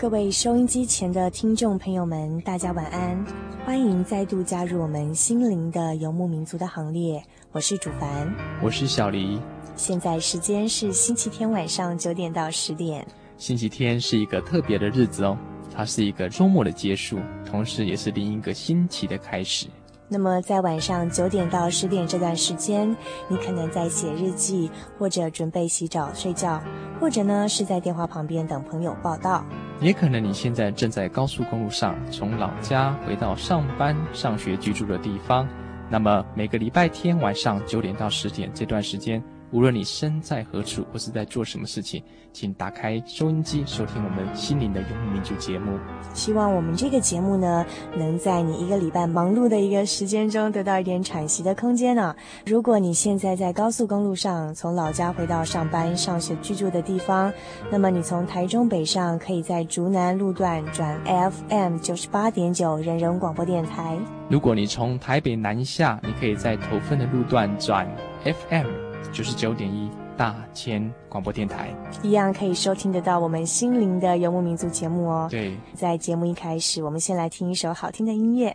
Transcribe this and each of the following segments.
各位收音机前的听众朋友们，大家晚安！欢迎再度加入我们心灵的游牧民族的行列。我是主凡，我是小黎。现在时间是星期天晚上九点到十点。星期天是一个特别的日子哦，它是一个周末的结束，同时也是另一个星期的开始。那么在晚上九点到十点这段时间，你可能在写日记，或者准备洗澡睡觉，或者呢是在电话旁边等朋友报道。也可能你现在正在高速公路上，从老家回到上班、上学居住的地方。那么每个礼拜天晚上九点到十点这段时间，无论你身在何处或是在做什么事情，请打开收音机收听我们心灵的游牧民族节目。希望我们这个节目呢，能在你一个礼拜忙碌的一个时间中得到一点喘息的空间呢。如果你现在在高速公路上，从老家回到上班、上学居住的地方，那么你从台中北上，可以在竹南路段转 FM 九十八点九人人广播电台。如果你从台北南下，你可以在头份的路段转 FM。九十九点一大千广播电台，一样可以收听得到我们心灵的游牧民族节目哦。对，在节目一开始，我们先来听一首好听的音乐。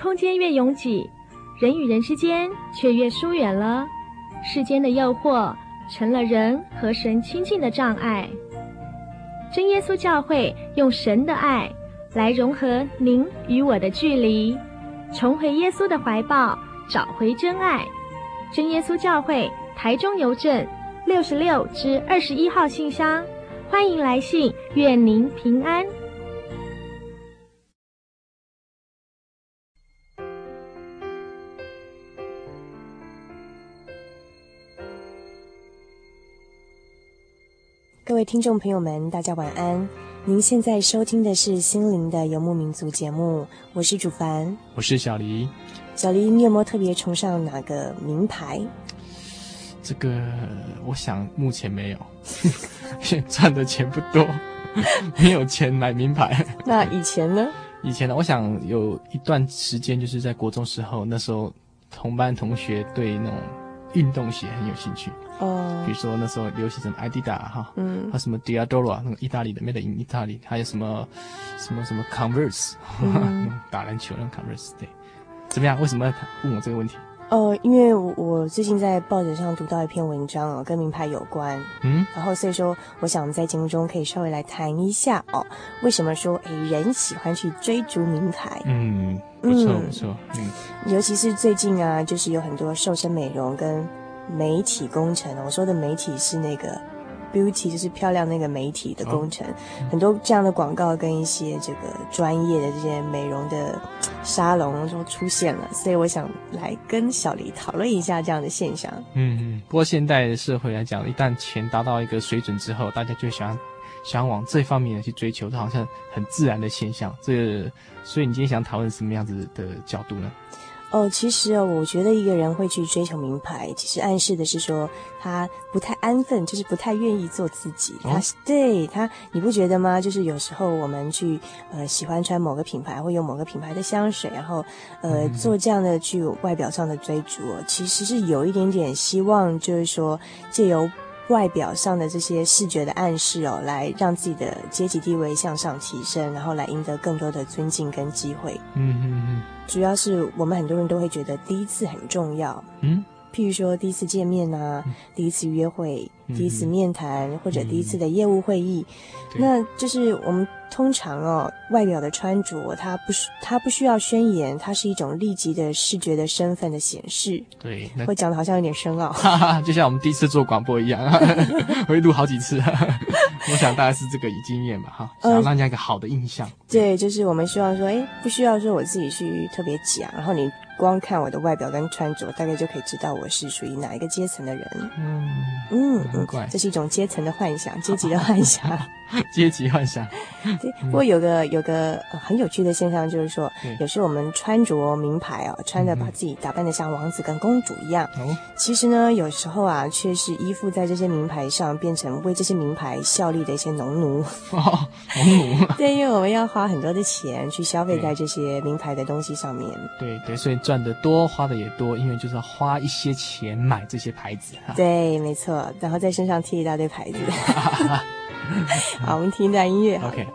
空间越拥挤，人与人之间却越疏远了。世间的诱惑成了人和神亲近的障碍。真耶稣教会用神的爱来融合您与我的距离，重回耶稣的怀抱，找回真爱。真耶稣教会台中邮政六十六至二十一号信箱，欢迎来信，愿您平安。位听众朋友们，大家晚安。您现在收听的是《心灵的游牧民族》节目，我是主凡，我是小黎。小黎，你有没有特别崇尚哪个名牌？这个，我想目前没有，因为赚的钱不多，没有钱买名牌。那以前呢？以前呢？我想有一段时间，就是在国中时候，那时候同班同学对那种。运动鞋很有兴趣。哦，比如说那时候流行什么 Adidas 哈，嗯，还有什么 Diadora 那个意大利的 Made in Italy，还有什么什么什么 Converse，嗯、打篮球那种 Converse，对，怎么样？为什么要问我这个问题？哦，因为我最近在报纸上读到一篇文章哦，跟名牌有关，嗯，然后所以说，我想在节目中可以稍微来谈一下哦，为什么说诶人喜欢去追逐名牌？嗯，不错不错，嗯，尤其是最近啊，就是有很多瘦身美容跟媒体工程，我说的媒体是那个。Beauty 就是漂亮那个媒体的工程，很多这样的广告跟一些这个专业的这些美容的沙龙都出现了，所以我想来跟小黎讨论一下这样的现象。嗯嗯，不过现代社会来讲，一旦钱达到一个水准之后，大家就想想往这方面去追求，这好像很自然的现象。这个，所以你今天想讨论什么样子的角度呢？哦，其实哦，我觉得一个人会去追求名牌，其实暗示的是说他不太安分，就是不太愿意做自己。他、哦、对他，你不觉得吗？就是有时候我们去呃喜欢穿某个品牌，或用某个品牌的香水，然后呃、嗯、做这样的去外表上的追逐，其实是有一点点希望，就是说借由。外表上的这些视觉的暗示哦，来让自己的阶级地位向上提升，然后来赢得更多的尊敬跟机会。嗯嗯嗯。主要是我们很多人都会觉得第一次很重要。嗯。譬如说第一次见面啊，嗯、第一次约会，嗯、第一次面谈，嗯、或者第一次的业务会议，嗯、那就是我们。通常哦，外表的穿着，它不是，它不需要宣言，它是一种立即的视觉的身份的显示。对，会讲的好像有点深奥，哈哈，就像我们第一次做广播一样，会录好几次。我想大概是这个经验吧，哈，想要让人家一个好的印象。呃、对，就是我们希望说，哎，不需要说我自己去特别讲，然后你光看我的外表跟穿着，大概就可以知道我是属于哪一个阶层的人。嗯嗯这是一种阶层的幻想，阶级的幻想，阶级幻想。对，不过有个有个很有趣的现象，就是说，有时候我们穿着名牌啊，穿的把自己打扮的像王子跟公主一样，其实呢，有时候啊，却是依附在这些名牌上，变成为这些名牌效力的一些农奴。哦，农奴。对，因为我们要花很多的钱去消费在这些名牌的东西上面。对对，所以赚的多，花的也多，因为就是要花一些钱买这些牌子。对，没错，然后在身上贴一大堆牌子。好，我们听一段音乐。OK。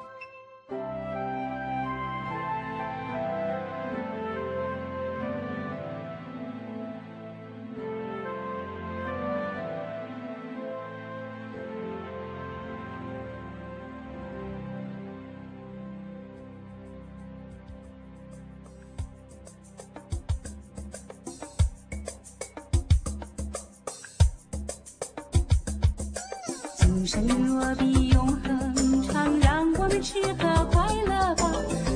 今生若比永恒长，让我们吃喝快乐吧。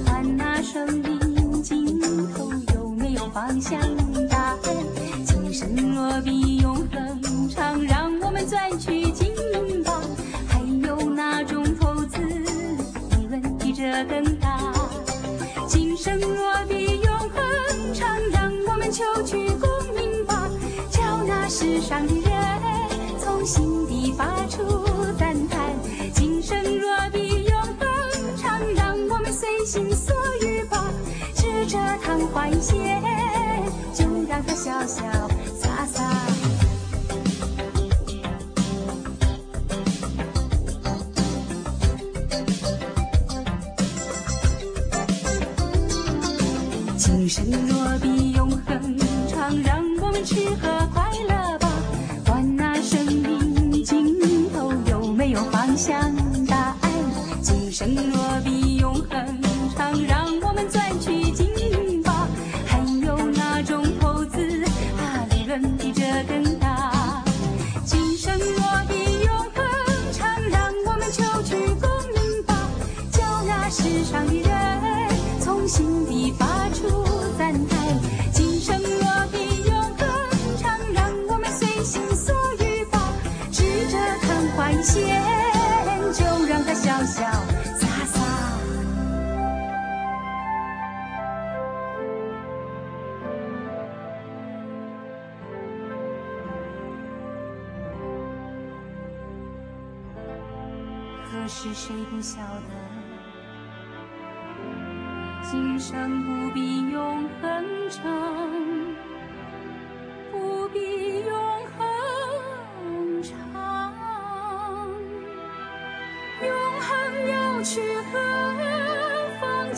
看那生命尽头有没有方向答案。今生若比永恒长，让我们赚取金银吧。还有哪种投资利润比这更大？今生若比永恒长，让我们求取功名吧。叫那世上的。心底发出赞叹。今生若比永恒长，让我们随心所欲吧，吃着昙花一现，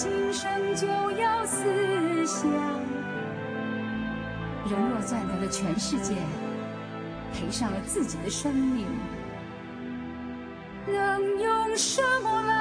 今生就要思想。人若赚得了全世界，赔上了自己的生命。能用什么来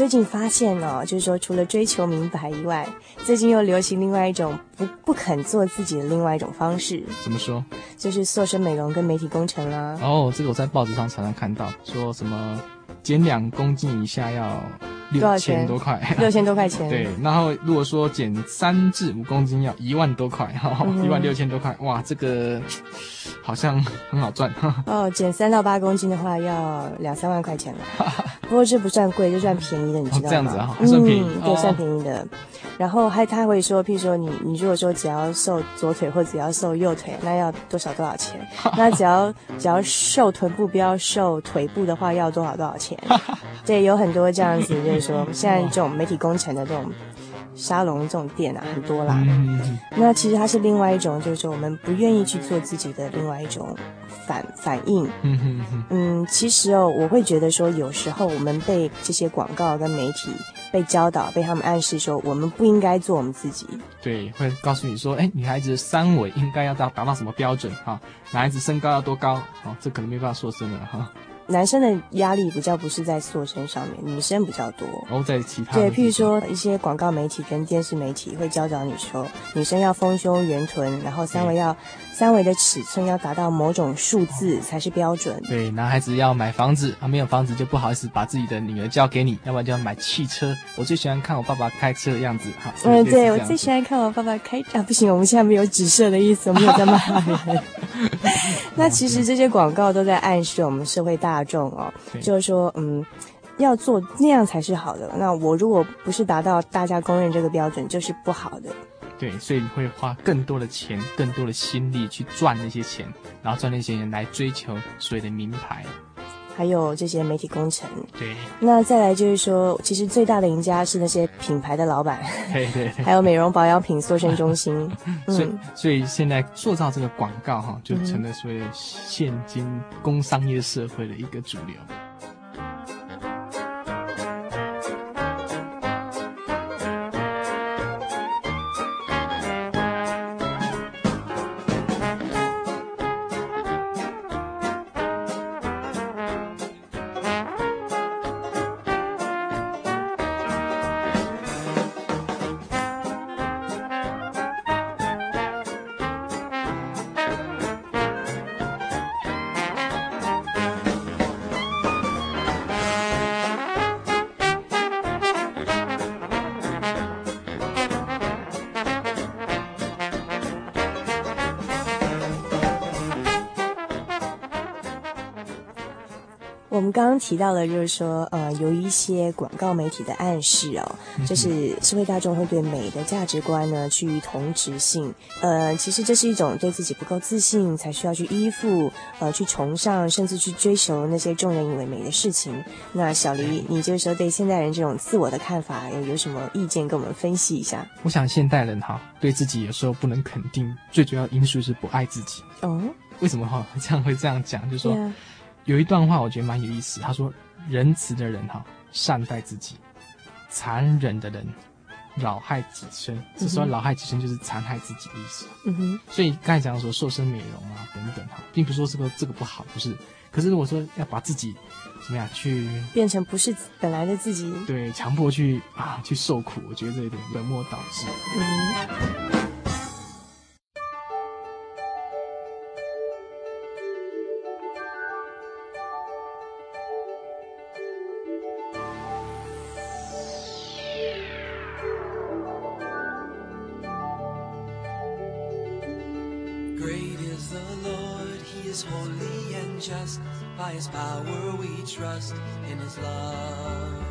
最近发现哦，就是说除了追求明白以外，最近又流行另外一种不不肯做自己的另外一种方式。怎么说？就是塑身美容跟媒体工程啦。哦，这个我在报纸上常常看到，说什么减两公斤以下要六千多块，六千多块钱。对，然后如果说减三至五公斤要一万多块，哈、嗯，一万六千多块，哇，这个好像很好赚。哦，减三到八公斤的话要两三万块钱了。不过这不算贵，就算便宜的，你知道吗？哦、这样子啊，算便宜，嗯，对，算便宜的。哦、然后还他会说，譬如说你你如果说只要瘦左腿或者只要瘦右腿，那要多少多少钱？那只要只要瘦臀部不要瘦腿部的话，要多少多少钱？对，有很多这样子，就是说现在这种媒体工程的这种。沙龙这种店啊，很多啦。嗯、那其实它是另外一种，就是说我们不愿意去做自己的另外一种反反应。嗯，嗯其实哦，我会觉得说，有时候我们被这些广告跟媒体被教导，被他们暗示说，我们不应该做我们自己。对，会告诉你说，哎，女孩子三围应该要达达到什么标准哈？男孩子身高要多高？哦，这可能没办法说真的哈。男生的压力比较不是在塑身上面，女生比较多。哦，在其他对，譬如说一些广告媒体跟电视媒体会教导你说，女生要丰胸圆臀，然后三围要三围的尺寸要达到某种数字才是标准。对，男孩子要买房子，啊，没有房子就不好意思把自己的女儿交给你，要不然就要买汽车。我最喜欢看我爸爸开车的样子，哈。嗯，对，我最喜欢看我爸爸开啊，不行，我们现在没有指涉的意思，我们没有在骂人。那其实这些广告都在暗示我们社会大众哦，就是说，嗯，要做那样才是好的。那我如果不是达到大家公认这个标准，就是不好的。对，所以你会花更多的钱、更多的心力去赚那些钱，然后赚那些钱来追求所谓的名牌。还有这些媒体工程，对。那再来就是说，其实最大的赢家是那些品牌的老板，对对对。还有美容保养品塑身中心。所以，所以现在塑造这个广告哈，就成了所谓现今工商业社会的一个主流。提到了，就是说，呃，由于一些广告媒体的暗示哦，就是社会大众会对美的价值观呢趋于同质性。呃，其实这是一种对自己不够自信，才需要去依附，呃，去崇尚，甚至去追求那些众人以为美的事情。那小黎，你就是说对现代人这种自我的看法有有什么意见，跟我们分析一下？我想现代人哈，对自己有时候不能肯定，最主要因素是不爱自己。哦，为什么哈 这样会这样讲？就是说。Yeah. 有一段话我觉得蛮有意思，他说：“仁慈的人哈善待自己，残忍的人扰害己身。这时候扰害己身就是残害自己的意思。嗯哼。所以刚才讲说瘦身美容啊等等哈，并不是说这个这个不好，不是。可是如果说要把自己怎么样去变成不是本来的自己，对，强迫去啊去受苦，我觉得这有点本末倒置。嗯。” By his power we trust in his love.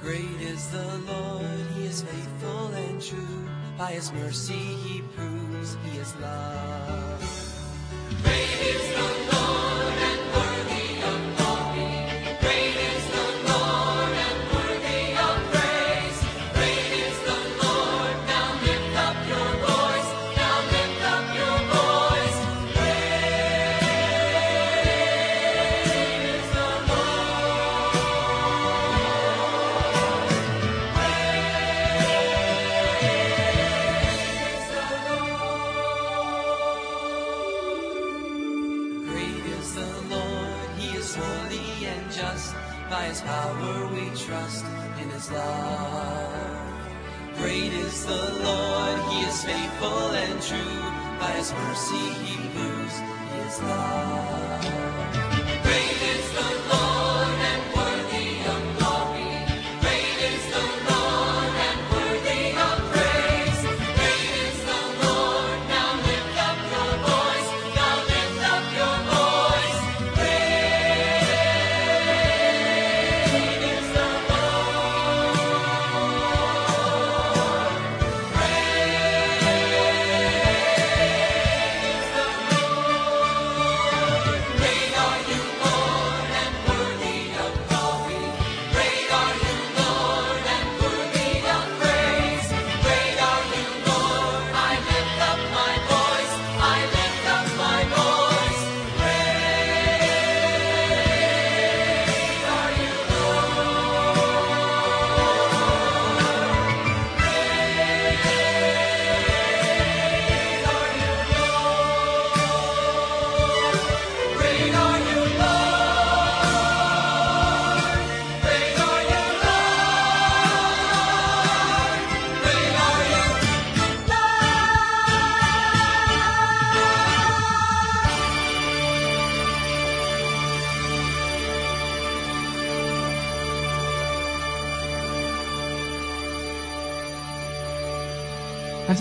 Great is the Lord, he is faithful and true. By his mercy he proves he is love. Great holy and just. By his power we trust in his love. Great is the Lord, he is faithful and true. By his mercy he moves, he is love.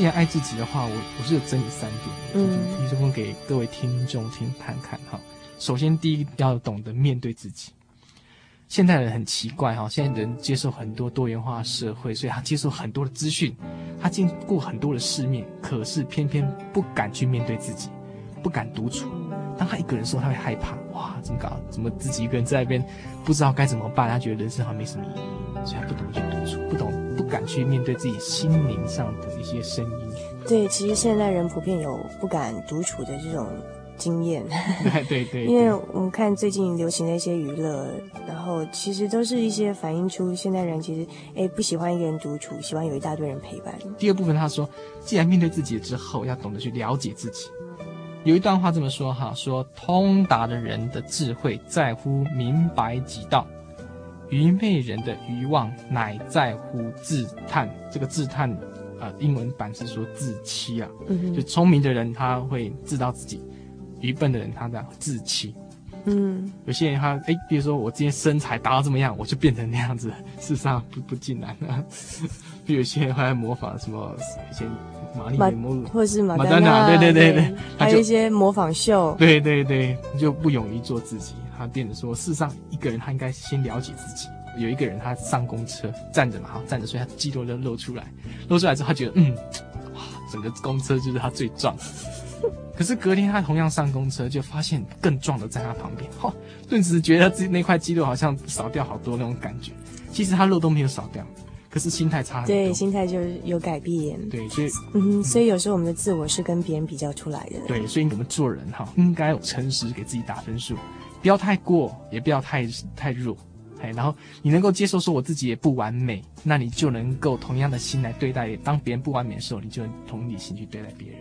既然爱自己的话，我我是有整理三点，嗯，提供给各位听众听看看哈。首先，第一要懂得面对自己。现代人很奇怪哈，现在人接受很多多元化社会，所以他接受很多的资讯，他经过很多的世面，可是偏偏不敢去面对自己，不敢独处。当他一个人的时候，他会害怕，哇，怎么搞？怎么自己一个人在那边不知道该怎么办？他觉得人生好像没什么意义，所以他不懂得去独处，不懂。不敢去面对自己心灵上的一些声音。对，其实现代人普遍有不敢独处的这种经验。对对对。因为我们看最近流行的一些娱乐，然后其实都是一些反映出现代人其实哎不喜欢一个人独处，喜欢有一大堆人陪伴。第二部分他说，既然面对自己之后，要懂得去了解自己。有一段话这么说哈，说通达的人的智慧在乎明白己道。愚昧人的愚妄乃在乎自叹，这个自叹，呃，英文版是说自欺啊。嗯，就聪明的人他会知道自己，愚笨的人他这样自欺。嗯，有些人他哎，比如说我今天身材达到这么样，我就变成那样子，事实上不不尽然啊。比如有些人会来模仿什么以前玛丽莲梦露，或者是马马丹娜，对对对对，还有一些模仿秀，对对对，就不勇于做自己。他变得说，事实上一个人他应该先了解自己。有一个人他上公车站着嘛，好站着，所以他肌肉就露出来，露出来之后他觉得嗯，哇，整个公车就是他最壮。可是隔天他同样上公车，就发现更壮的在他旁边，哈、哦，顿时觉得自己那块肌肉好像少掉好多那种感觉。其实他肉都没有少掉，可是心态差很多。对，心态就有改变。对，所以嗯，所以有时候我们的自我是跟别人比较出来的。对，所以我们做人哈，应该诚实给自己打分数，不要太过，也不要太太弱。哎，然后你能够接受说我自己也不完美，那你就能够同样的心来对待。当别人不完美的时候，你就能同理心去对待别人。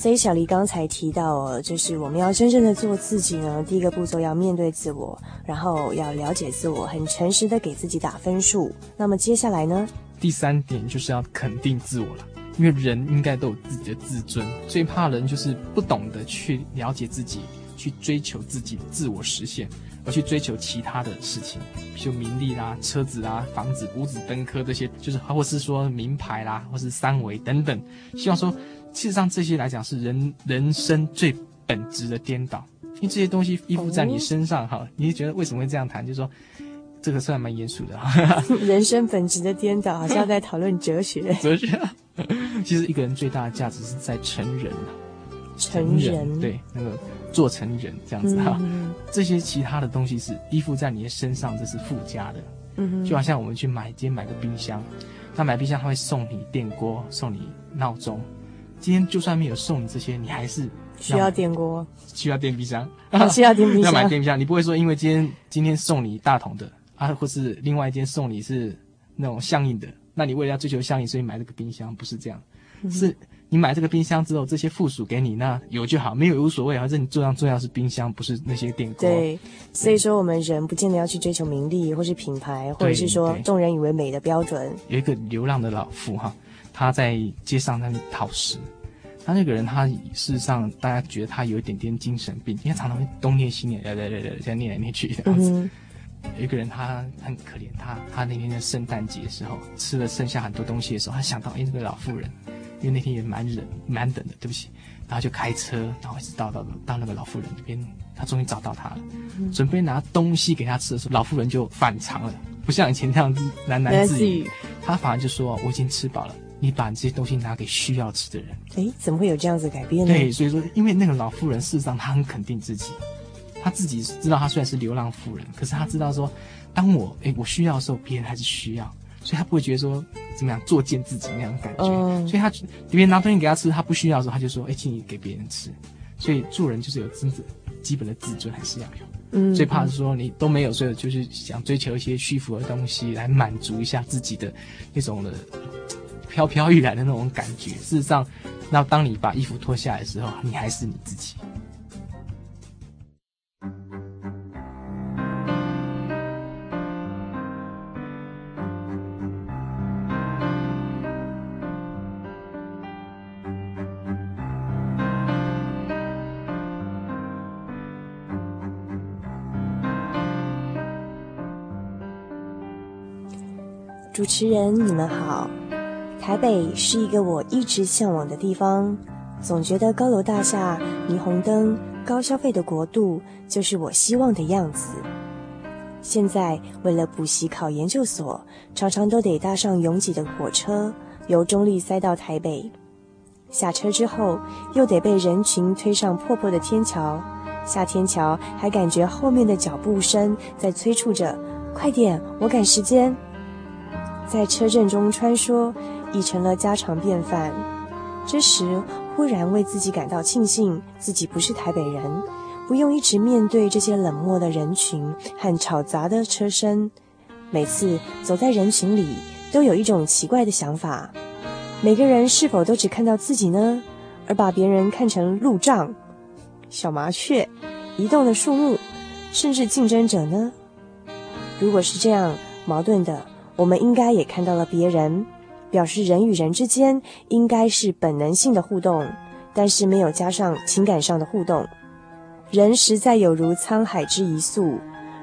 所以小黎刚才提到哦，就是我们要真正的做自己呢，第一个步骤要面对自我，然后要了解自我，很诚实的给自己打分数。那么接下来呢？第三点就是要肯定自我了，因为人应该都有自己的自尊，最怕人就是不懂得去了解自己，去追求自己的自我实现，而去追求其他的事情，比如名利啦、车子啦、房子、五子登科这些，就是或是说名牌啦，或是三围等等，希望说。事实上，这些来讲是人人生最本质的颠倒，因为这些东西依附在你身上哈，你会觉得为什么会这样谈？就是说，这个算蛮严肃的哈。人生本质的颠倒，好像在讨论哲学。哲学。其实一个人最大的价值是在成人。成人。对，那个做成人这样子哈。嗯、这些其他的东西是依附在你的身上，这是附加的。嗯。就好像我们去买，今天买个冰箱，他买冰箱他会送你电锅，送你闹钟。今天就算没有送你这些，你还是需要电锅，需要电冰箱，需要电冰箱，要买电冰箱。你不会说因为今天今天送你大桶的啊，或是另外一间送你是那种相应的，那你为了要追求相应，所以买这个冰箱，不是这样。嗯、是你买这个冰箱之后，这些附属给你，那有就好，没有也无所谓。反正你重要重要是冰箱，不是那些电锅。对，所以说我们人不见得要去追求名利，或是品牌，或者是说众人以为美的标准。有一个流浪的老妇哈。他在街上那里讨食，他那个人，他事实上大家觉得他有一点点精神病，因为他常常会东念西念，对对对对，这样念来念去这样子。嗯、有一个人他很可怜，他他那天在圣诞节的时候吃了剩下很多东西的时候，他想到哎，那个老妇人，因为那天也蛮冷蛮冷的，对不起，然后就开车，然后一直到到到那个老妇人这边，他终于找到他了，嗯、准备拿东西给他吃的时候，老妇人就反常了，不像以前那样喃喃自语，他反而就说我已经吃饱了。你把这些东西拿给需要吃的人，诶，怎么会有这样子改变呢？对，所以说，因为那个老妇人事实上她很肯定自己，她自己知道她虽然是流浪妇人，可是她知道说，当我诶我需要的时候，别人还是需要，所以她不会觉得说怎么样作践自己那种感觉。嗯、所以她别人拿东西给她吃，她不需要的时候，她就说，诶，请你给别人吃。所以做人就是有真正基本的自尊还是要有。嗯，最怕是说你都没有，所以就是想追求一些虚浮的东西来满足一下自己的那种的。飘飘欲来的那种感觉，事实上，那当你把衣服脱下来的时候，你还是你自己。主持人，你们好。台北是一个我一直向往的地方，总觉得高楼大厦、霓虹灯、高消费的国度就是我希望的样子。现在为了补习考研究所，常常都得搭上拥挤的火车，由中坜塞到台北。下车之后，又得被人群推上破破的天桥，下天桥还感觉后面的脚步声在催促着：“快点，我赶时间。”在车阵中穿梭。已成了家常便饭。这时，忽然为自己感到庆幸，自己不是台北人，不用一直面对这些冷漠的人群和吵杂的车声。每次走在人群里，都有一种奇怪的想法：每个人是否都只看到自己呢？而把别人看成路障、小麻雀、移动的树木，甚至竞争者呢？如果是这样矛盾的，我们应该也看到了别人，表示人与人之间应该是本能性的互动，但是没有加上情感上的互动。人实在有如沧海之一粟，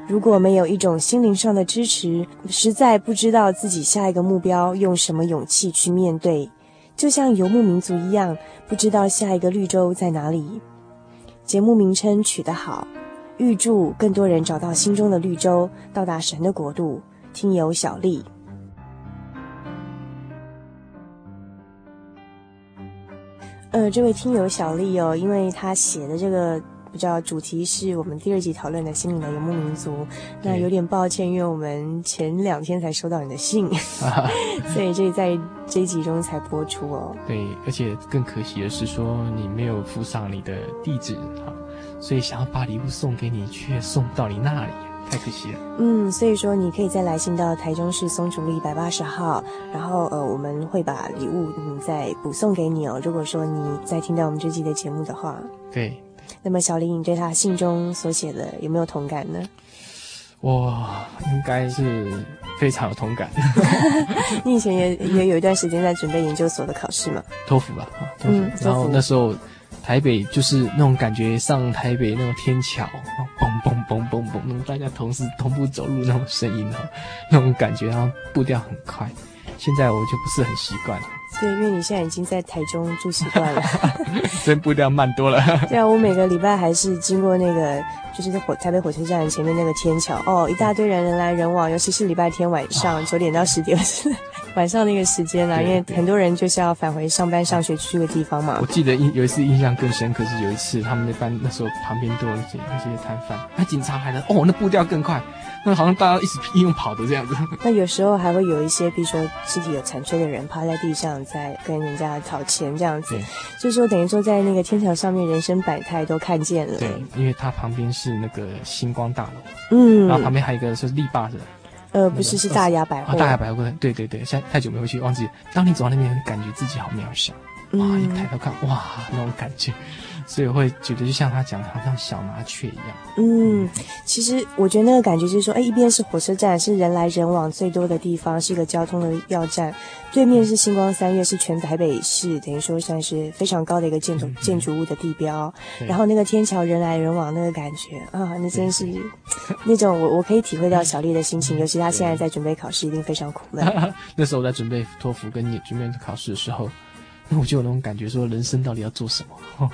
如果没有一种心灵上的支持，实在不知道自己下一个目标用什么勇气去面对。就像游牧民族一样，不知道下一个绿洲在哪里。节目名称取得好。预祝更多人找到心中的绿洲，到达神的国度。听友小丽，呃，这位听友小丽哦，因为她写的这个比较主题是我们第二集讨论的心灵的游牧民族，那有点抱歉，因为我们前两天才收到你的信，所以这在这一集中才播出哦。对，而且更可惜的是说你没有附上你的地址所以想要把礼物送给你，却送不到你那里，太可惜了。嗯，所以说你可以再来信到台中市松竹路一百八十号，然后呃，我们会把礼物嗯再补送给你哦。如果说你在听到我们这期的节目的话，对。那么小林，你对他信中所写的有没有同感呢？哇，应该是非常有同感。你以前也也有一段时间在准备研究所的考试嘛？托福吧，托福。嗯，然后那时候。台北就是那种感觉，上台北那种天桥，嘣嘣嘣嘣嘣，那种大家同时同步走路那种声音哈，那种感觉，然后步调很快。现在我就不是很习惯了。对，因为你现在已经在台中住习惯了，所以步调慢多了。对啊，我每个礼拜还是经过那个，就是在火台北火车站前面那个天桥，哦，一大堆人人来人往，尤其是礼拜天晚上九点到十点，晚上那个时间啊，因为很多人就是要返回上班上学去这个地方嘛。我记得印有一次印象更深刻是有一次他们那班那时候旁边都有那些那些摊贩，那警察还能，哦，那步调更快。那好像大家一直一用跑的这样子。那有时候还会有一些，比如说肢体有残缺的人趴在地上，在跟人家讨钱这样子。就是说等于说在那个天桥上面，人生百态都看见了。对，因为它旁边是那个星光大楼，嗯，然后旁边还有一个是力霸的。呃，不是，是大牙百货。大雅百货，对对对，现在太久没回去，忘记。当你走到那边，感觉自己好渺小。哇，一抬头看，哇，那种感觉。所以我会觉得，就像他讲的，好像小麻雀一样。嗯，其实我觉得那个感觉就是说，哎，一边是火车站，是人来人往最多的地方，是一个交通的要站；对面是星光三月，是全台北市等于说算是非常高的一个建筑、嗯、建筑物的地标。然后那个天桥人来人往那个感觉啊，那真是那种我我可以体会到小丽的心情，尤其他现在在准备考试，一定非常苦闷。那时候我在准备托福跟你准备考试的时候。那我就有那种感觉，说人生到底要做什么？哦，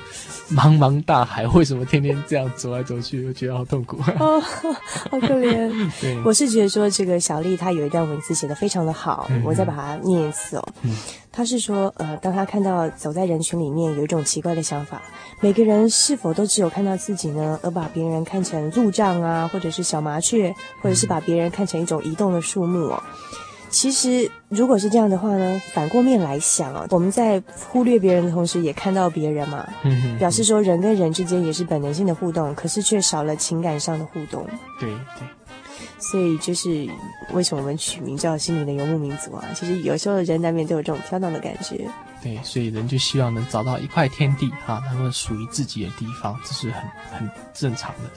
茫茫大海，为什么天天这样走来走去？我觉得好痛苦。哦，好可怜。对，我是觉得说这个小丽她有一段文字写得非常的好，嗯、我再把它念一次哦。嗯，她是说，呃，当她看到走在人群里面，有一种奇怪的想法：每个人是否都只有看到自己呢？而把别人看成路障啊，或者是小麻雀，或者是把别人看成一种移动的树木哦。其实，如果是这样的话呢，反过面来想啊，我们在忽略别人的同时，也看到别人嘛，表示说人跟人之间也是本能性的互动，可是却少了情感上的互动。对对。所以就是为什么我们取名叫“心灵的游牧民族”啊？其实有时候人难免都有这种飘荡的感觉。对，所以人就希望能找到一块天地哈，能够属于自己的地方，这是很很正常的。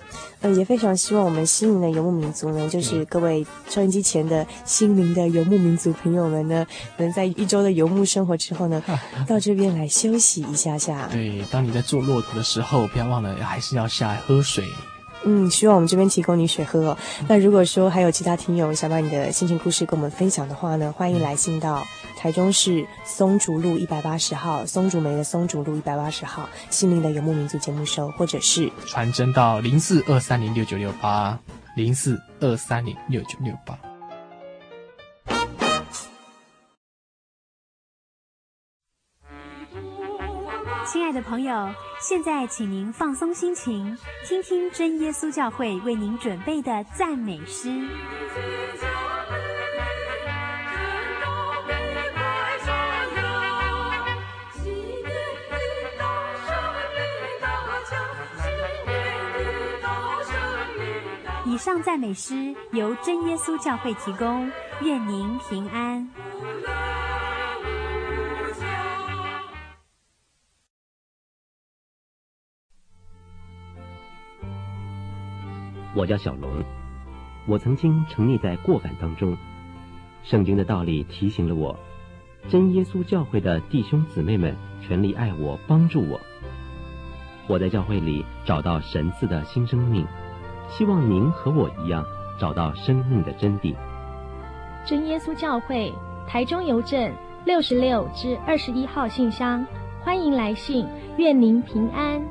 呃，也非常希望我们心灵的游牧民族呢，就是各位收音机前的心灵的游牧民族朋友们呢，能在一周的游牧生活之后呢，到这边来休息一下下。对，当你在做骆驼的时候，不要忘了还是要下来喝水。嗯，希望我们这边提供你水喝哦。那如果说还有其他听友想把你的心情故事跟我们分享的话呢，欢迎来信到台中市松竹路一百八十号，松竹梅的松竹路一百八十号，心灵的游牧民族节目收，或者是传真到零四二三零六九六八零四二三零六九六八。亲爱的朋友，现在请您放松心情，听听真耶稣教会为您准备的赞美诗。以上赞美诗由真耶稣教会提供，愿您平安。我叫小龙，我曾经沉溺在过感当中。圣经的道理提醒了我，真耶稣教会的弟兄姊妹们全力爱我，帮助我。我在教会里找到神赐的新生命，希望您和我一样找到生命的真谛。真耶稣教会台中邮政六十六至二十一号信箱，欢迎来信，愿您平安。